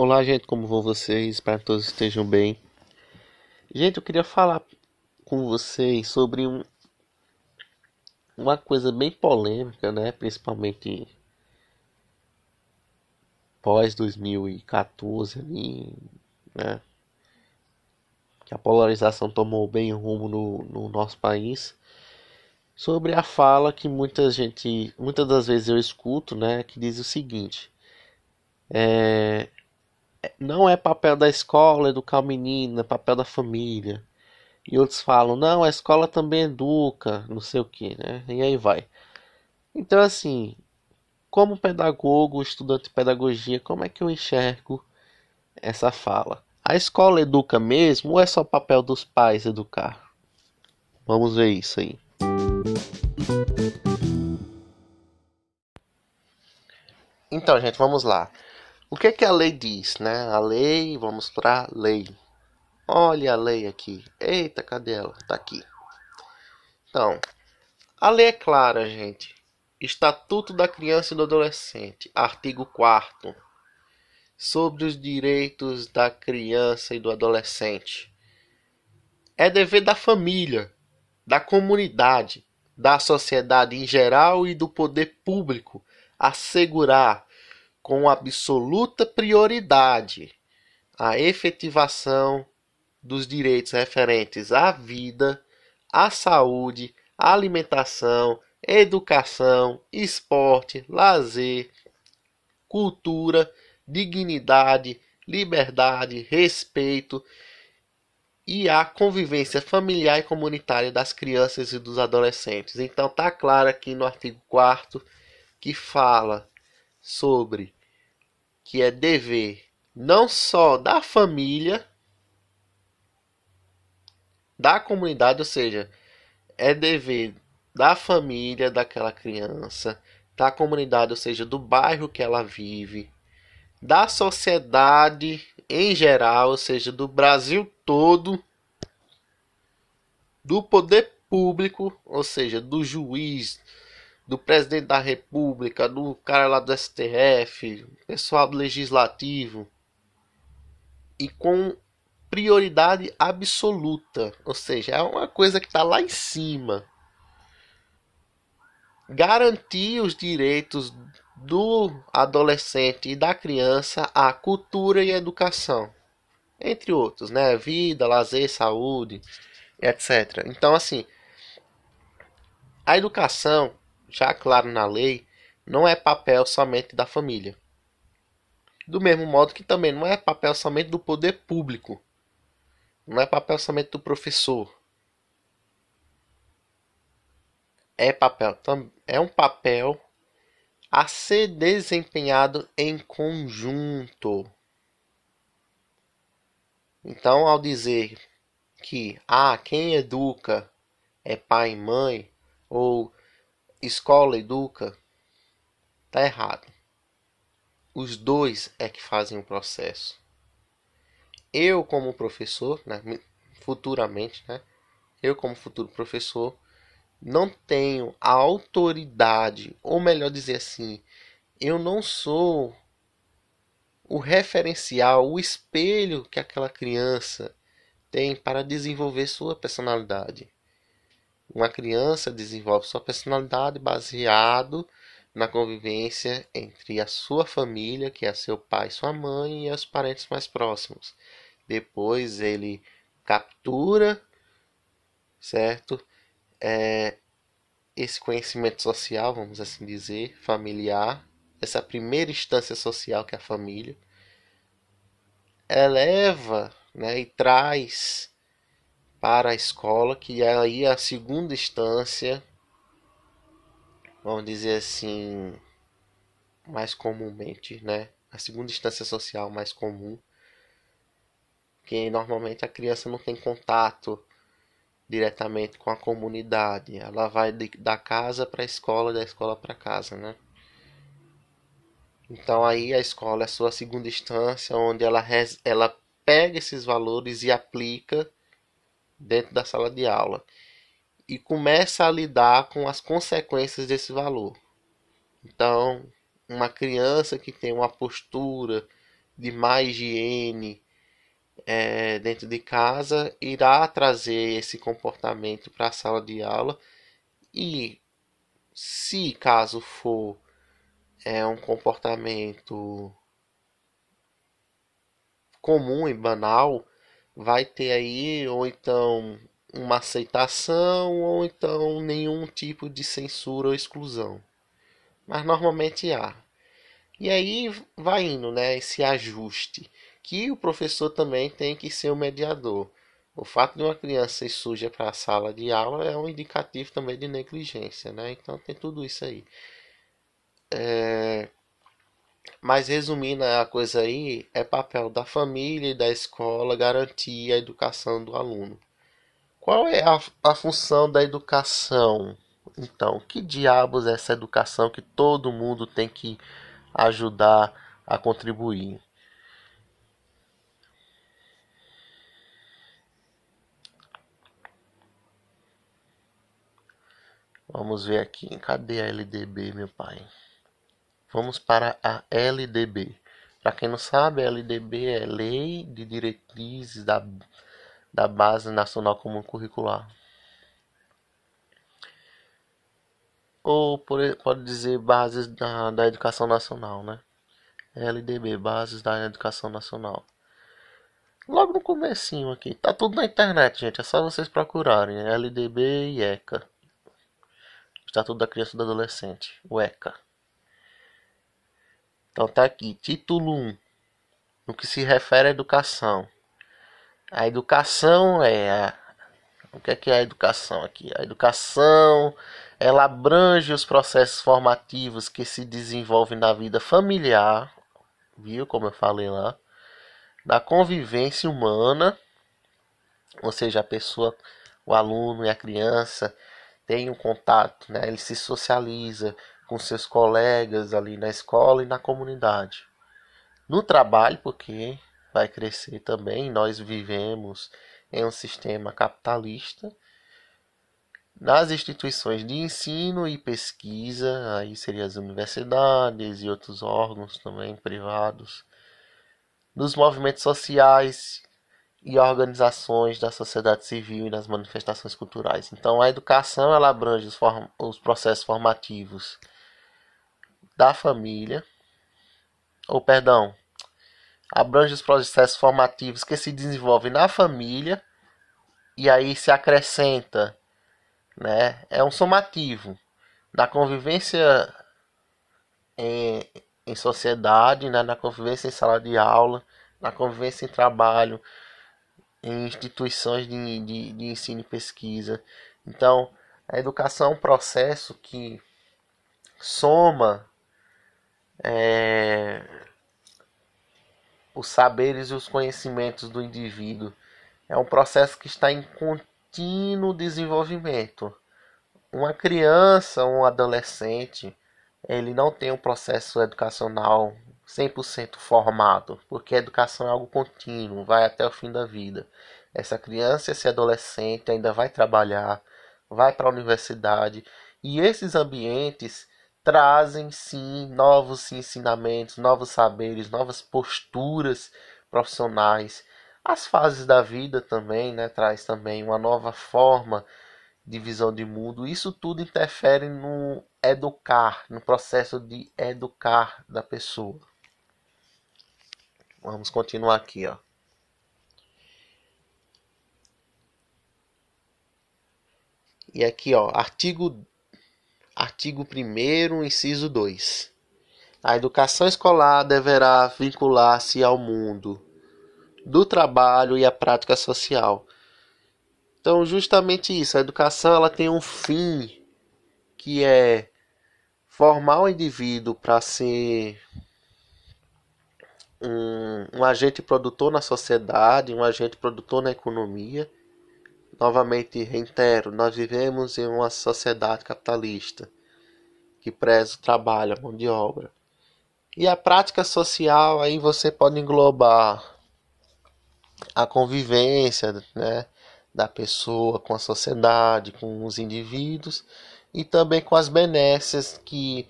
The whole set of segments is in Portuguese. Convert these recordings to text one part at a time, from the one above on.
Olá, gente, como vão vocês? Espero que todos estejam bem. Gente, eu queria falar com vocês sobre um, uma coisa bem polêmica, né? Principalmente pós 2014 ali, né? Que a polarização tomou bem rumo no, no nosso país. Sobre a fala que muita gente, muitas das vezes eu escuto, né? Que diz o seguinte. É, não é papel da escola educar o menino, é papel da família. E outros falam, não, a escola também educa, não sei o que, né? E aí vai. Então, assim, como pedagogo, estudante de pedagogia, como é que eu enxergo essa fala? A escola educa mesmo ou é só papel dos pais educar? Vamos ver isso aí. Então, gente, vamos lá. O que é que a lei diz, né? A lei, vamos para lei. Olha a lei aqui. Eita, cadê ela? Tá aqui. Então, a lei é clara, gente. Estatuto da Criança e do Adolescente, artigo 4 sobre os direitos da criança e do adolescente. É dever da família, da comunidade, da sociedade em geral e do poder público assegurar com absoluta prioridade a efetivação dos direitos referentes à vida, à saúde, à alimentação, educação, esporte, lazer, cultura, dignidade, liberdade, respeito e a convivência familiar e comunitária das crianças e dos adolescentes. Então tá claro aqui no artigo 4 que fala sobre que é dever não só da família, da comunidade, ou seja, é dever da família daquela criança, da comunidade, ou seja, do bairro que ela vive, da sociedade em geral, ou seja, do Brasil todo, do poder público, ou seja, do juiz, do presidente da República, do cara lá do STF, pessoal do legislativo, e com prioridade absoluta, ou seja, é uma coisa que está lá em cima. Garantir os direitos do adolescente e da criança à cultura e educação, entre outros, né? Vida, lazer, saúde, etc. Então, assim, a educação já claro na lei, não é papel somente da família. Do mesmo modo que também não é papel somente do poder público. Não é papel somente do professor. É papel é um papel a ser desempenhado em conjunto. Então, ao dizer que ah, quem educa é pai e mãe, ou escola educa, tá errado. Os dois é que fazem o processo. Eu como professor, né, futuramente, né, eu como futuro professor, não tenho a autoridade, ou melhor dizer assim, eu não sou o referencial, o espelho que aquela criança tem para desenvolver sua personalidade. Uma criança desenvolve sua personalidade baseado na convivência entre a sua família, que é seu pai, sua mãe e os parentes mais próximos. Depois ele captura, certo? É, esse conhecimento social, vamos assim dizer, familiar, essa primeira instância social que é a família, eleva né, e traz para a escola, que é aí a segunda instância, vamos dizer assim, mais comumente, né? A segunda instância social mais comum, que normalmente a criança não tem contato diretamente com a comunidade, ela vai de, da casa para a escola, da escola para casa, né? Então aí a escola é a sua segunda instância, onde ela, ela pega esses valores e aplica dentro da sala de aula e começa a lidar com as consequências desse valor. Então, uma criança que tem uma postura de má higiene é, dentro de casa irá trazer esse comportamento para a sala de aula e se caso for é um comportamento comum e banal, vai ter aí ou então uma aceitação ou então nenhum tipo de censura ou exclusão. Mas normalmente há. E aí vai indo, né, esse ajuste, que o professor também tem que ser o mediador. O fato de uma criança ir suja para a sala de aula é um indicativo também de negligência, né? Então tem tudo isso aí. É... Mas resumindo a coisa aí, é papel da família e da escola garantir a educação do aluno. Qual é a, a função da educação? Então, que diabos é essa educação que todo mundo tem que ajudar a contribuir. Vamos ver aqui. Cadê a LDB, meu pai? Vamos para a LDB. Para quem não sabe, a LDB é Lei de Diretrizes da, da Base Nacional Comum Curricular. ou por, pode dizer bases da, da educação nacional, né? LDB, bases da educação nacional. Logo no comecinho aqui, tá tudo na internet, gente, é só vocês procurarem, LDB e ECA. Estatuto da Criança e do Adolescente, o ECA. Então tá aqui, título 1, no que se refere à educação. A educação é a... o que é que é a educação aqui? A educação ela abrange os processos formativos que se desenvolvem na vida familiar, viu como eu falei lá, da convivência humana, ou seja, a pessoa, o aluno e a criança tem um contato, né? ele se socializa com seus colegas ali na escola e na comunidade. No trabalho, porque vai crescer também, nós vivemos em um sistema capitalista nas instituições de ensino e pesquisa, aí seriam as universidades e outros órgãos também privados, nos movimentos sociais e organizações da sociedade civil e nas manifestações culturais. Então, a educação ela abrange os, os processos formativos da família, ou perdão, abrange os processos formativos que se desenvolvem na família e aí se acrescenta né? É um somativo da convivência em, em sociedade, né? na convivência em sala de aula, na convivência em trabalho, em instituições de, de, de ensino e pesquisa. Então, a educação é um processo que soma é, os saberes e os conhecimentos do indivíduo. É um processo que está em contínuo desenvolvimento. Uma criança, um adolescente, ele não tem um processo educacional 100% formado, porque a educação é algo contínuo, vai até o fim da vida. Essa criança, esse adolescente ainda vai trabalhar, vai para a universidade, e esses ambientes trazem sim novos ensinamentos, novos saberes, novas posturas profissionais as fases da vida também, né, traz também uma nova forma de visão de mundo. Isso tudo interfere no educar, no processo de educar da pessoa. Vamos continuar aqui, ó. E aqui, ó, artigo artigo 1 inciso 2. A educação escolar deverá vincular-se ao mundo do trabalho e a prática social. Então, justamente isso, a educação ela tem um fim que é formar o indivíduo para ser um, um, agente produtor na sociedade, um agente produtor na economia. Novamente, reitero, nós vivemos em uma sociedade capitalista que preza o trabalho, a mão de obra. E a prática social aí você pode englobar a convivência né, da pessoa com a sociedade, com os indivíduos e também com as benesses que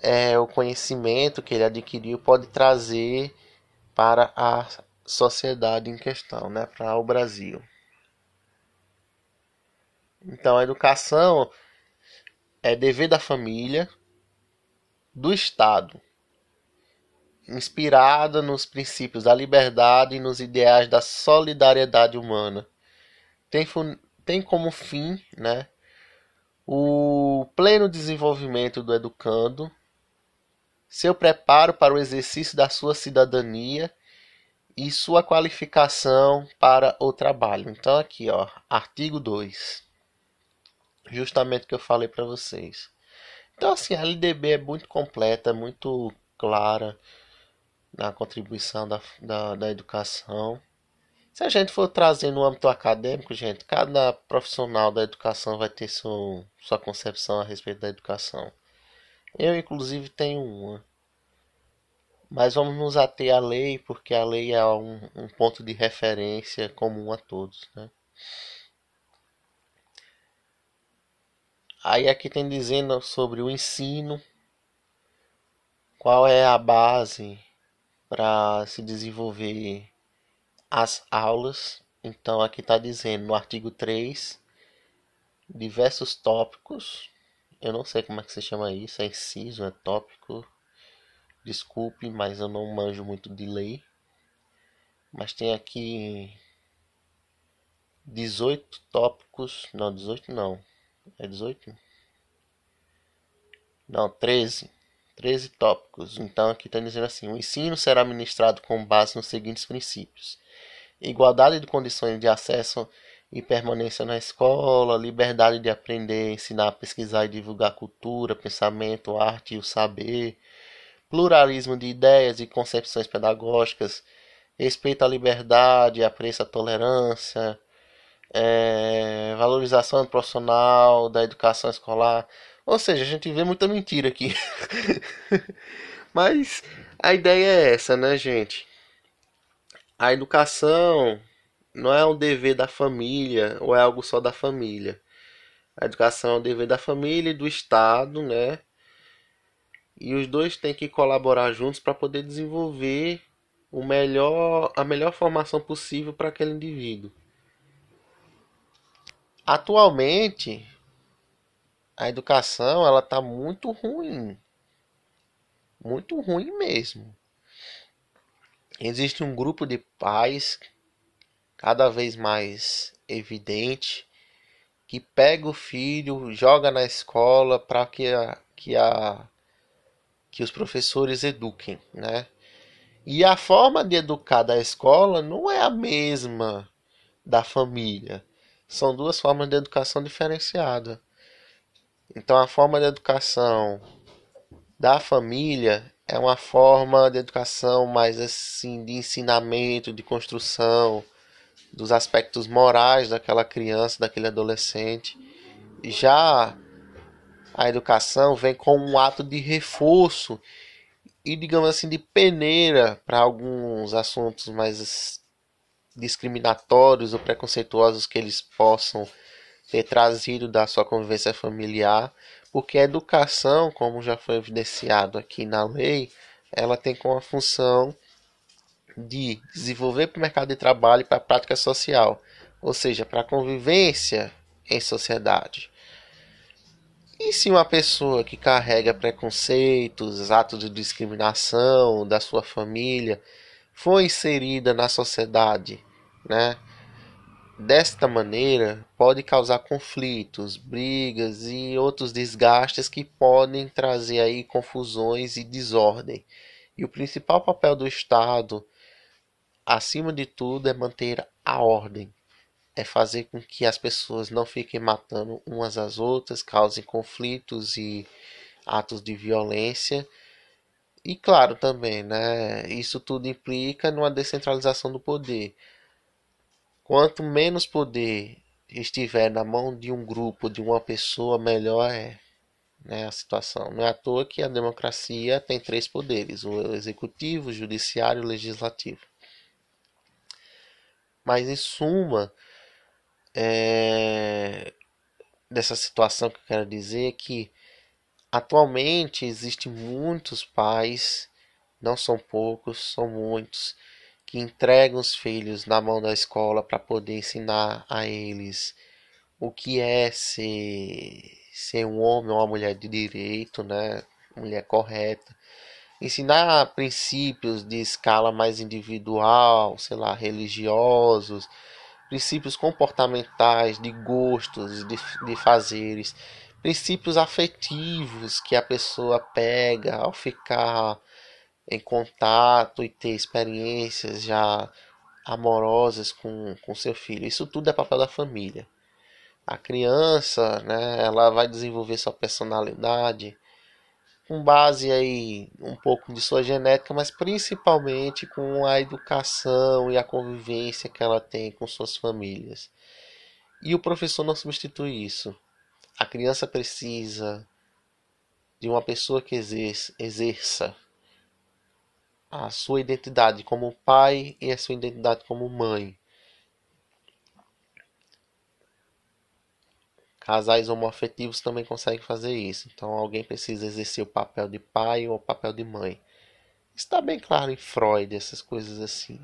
é, o conhecimento que ele adquiriu pode trazer para a sociedade em questão, né, para o Brasil. Então, a educação é dever da família, do Estado, inspirada nos princípios da liberdade e nos ideais da solidariedade humana. Tem, tem como fim né, o pleno desenvolvimento do educando, seu preparo para o exercício da sua cidadania e sua qualificação para o trabalho. Então aqui, ó, artigo 2. Justamente o que eu falei para vocês. Então assim, a LDB é muito completa, muito clara na contribuição da, da, da educação. Se a gente for trazer no âmbito acadêmico, gente, cada profissional da educação vai ter sua, sua concepção a respeito da educação. Eu, inclusive, tenho uma. Mas vamos nos ater à lei, porque a lei é um, um ponto de referência comum a todos. Né? Aí aqui tem dizendo sobre o ensino, qual é a base para se desenvolver as aulas. Então aqui está dizendo no artigo 3 diversos tópicos. Eu não sei como é que se chama isso, é inciso, é tópico. Desculpe, mas eu não manjo muito de lei. Mas tem aqui 18 tópicos. Não, 18 não. É 18? Não, 13. 13 tópicos. Então aqui está dizendo assim: o ensino será ministrado com base nos seguintes princípios: igualdade de condições de acesso e permanência na escola, liberdade de aprender, ensinar, pesquisar e divulgar cultura, pensamento, arte e o saber, pluralismo de ideias e concepções pedagógicas, respeito à liberdade, apreço à tolerância, é, valorização profissional da educação escolar. Ou seja, a gente vê muita mentira aqui. Mas a ideia é essa, né, gente? A educação não é um dever da família ou é algo só da família. A educação é um dever da família e do Estado, né? E os dois têm que colaborar juntos para poder desenvolver o melhor, a melhor formação possível para aquele indivíduo. Atualmente, a educação ela está muito ruim, muito ruim mesmo. Existe um grupo de pais cada vez mais evidente que pega o filho, joga na escola para que a, que a que os professores eduquem, né? E a forma de educar da escola não é a mesma da família. São duas formas de educação diferenciada. Então a forma de educação da família é uma forma de educação mais assim de ensinamento, de construção dos aspectos morais daquela criança, daquele adolescente. Já a educação vem com um ato de reforço e, digamos assim, de peneira para alguns assuntos mais discriminatórios ou preconceituosos que eles possam ter trazido da sua convivência familiar, porque a educação, como já foi evidenciado aqui na lei, ela tem como função de desenvolver para o mercado de trabalho e para a prática social, ou seja, para a convivência em sociedade. E se uma pessoa que carrega preconceitos, atos de discriminação da sua família, foi inserida na sociedade, né? Desta maneira, pode causar conflitos, brigas e outros desgastes que podem trazer aí confusões e desordem. E o principal papel do Estado, acima de tudo, é manter a ordem, é fazer com que as pessoas não fiquem matando umas às outras, causem conflitos e atos de violência. E claro também, né, isso tudo implica numa descentralização do poder. Quanto menos poder estiver na mão de um grupo, de uma pessoa, melhor é né, a situação. Não é à toa que a democracia tem três poderes: o executivo, o judiciário e o legislativo. Mas em suma, é, dessa situação que eu quero dizer é que atualmente existem muitos pais não são poucos, são muitos, que entregam os filhos na mão da escola para poder ensinar a eles o que é ser, ser um homem ou uma mulher de direito, né? Mulher correta. Ensinar princípios de escala mais individual, sei lá, religiosos, princípios comportamentais, de gostos, de, de fazeres, princípios afetivos que a pessoa pega ao ficar em contato e ter experiências já amorosas com, com seu filho. Isso tudo é papel da família. A criança, né, ela vai desenvolver sua personalidade com base aí um pouco de sua genética, mas principalmente com a educação e a convivência que ela tem com suas famílias. E o professor não substitui isso. A criança precisa de uma pessoa que exerça a sua identidade como pai e a sua identidade como mãe. Casais homoafetivos também conseguem fazer isso. Então alguém precisa exercer o papel de pai ou o papel de mãe. Está bem claro em Freud, essas coisas assim.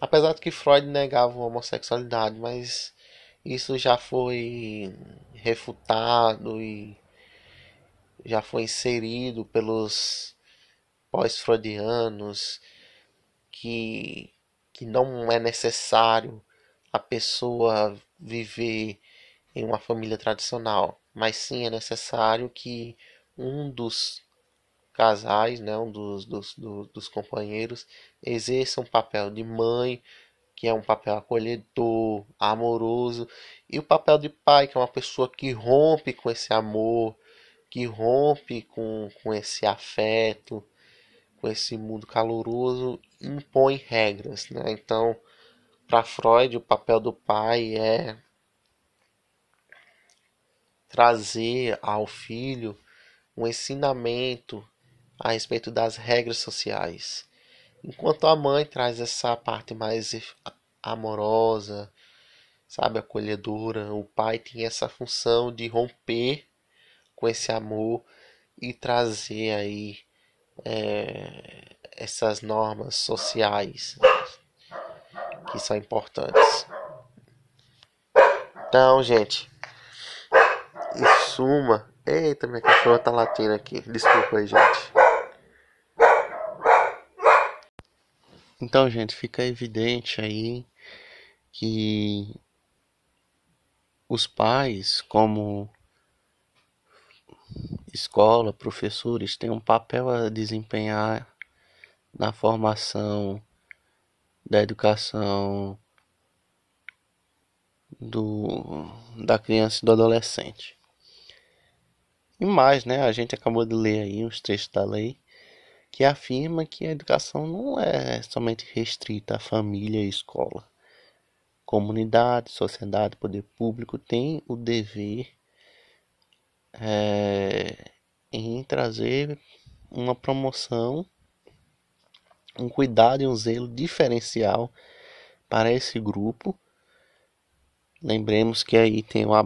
Apesar de que Freud negava a homossexualidade, mas isso já foi refutado e já foi inserido pelos pós-freudianos que, que não é necessário a pessoa viver em uma família tradicional, mas sim é necessário que um dos casais, né, um dos, dos, dos, dos companheiros, exerça um papel de mãe, que é um papel acolhedor, amoroso, e o papel de pai, que é uma pessoa que rompe com esse amor, que rompe com, com esse afeto, com esse mundo caloroso, impõe regras. Né? Então, para Freud, o papel do pai é trazer ao filho um ensinamento a respeito das regras sociais. Enquanto a mãe traz essa parte mais amorosa, sabe, acolhedora, o pai tem essa função de romper com esse amor e trazer aí é, essas normas sociais que são importantes. Então, gente, em suma. Eita, minha cachorra tá latindo aqui. Desculpa aí, gente. Então, gente, fica evidente aí que os pais, como escola, professores, têm um papel a desempenhar na formação da educação do, da criança e do adolescente. E mais, né, a gente acabou de ler aí os trechos da lei que afirma que a educação não é somente restrita à família e escola. Comunidade, sociedade, poder público tem o dever é, em trazer uma promoção, um cuidado e um zelo diferencial para esse grupo. Lembremos que aí tem uma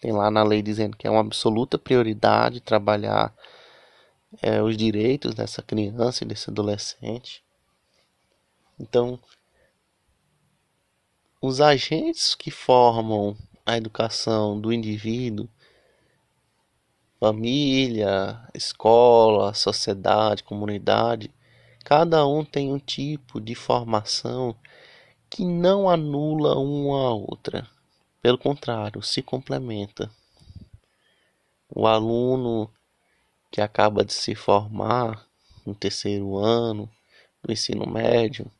tem lá na lei dizendo que é uma absoluta prioridade trabalhar é, os direitos dessa criança e desse adolescente. Então, os agentes que formam a educação do indivíduo, família, escola, sociedade, comunidade, cada um tem um tipo de formação que não anula uma a outra. Pelo contrário, se complementa. O aluno que acaba de se formar no terceiro ano do ensino médio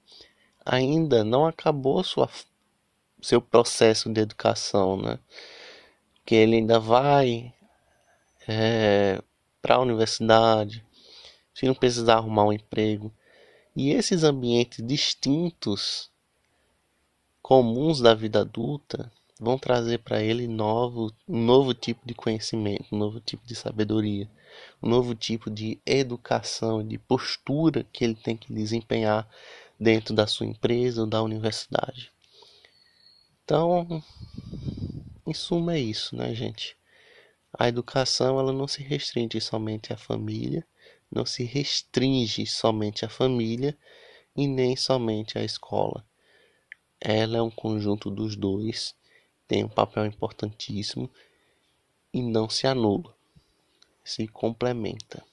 ainda não acabou sua, seu processo de educação, né? Que ele ainda vai é, para a universidade, se não precisar arrumar um emprego. E esses ambientes distintos, comuns da vida adulta, vão trazer para ele novo, um novo tipo de conhecimento, um novo tipo de sabedoria, um novo tipo de educação, de postura que ele tem que desempenhar dentro da sua empresa ou da universidade. Então, em suma é isso, né, gente? A educação ela não se restringe somente à família, não se restringe somente à família e nem somente à escola. Ela é um conjunto dos dois, tem um papel importantíssimo e não se anula, se complementa.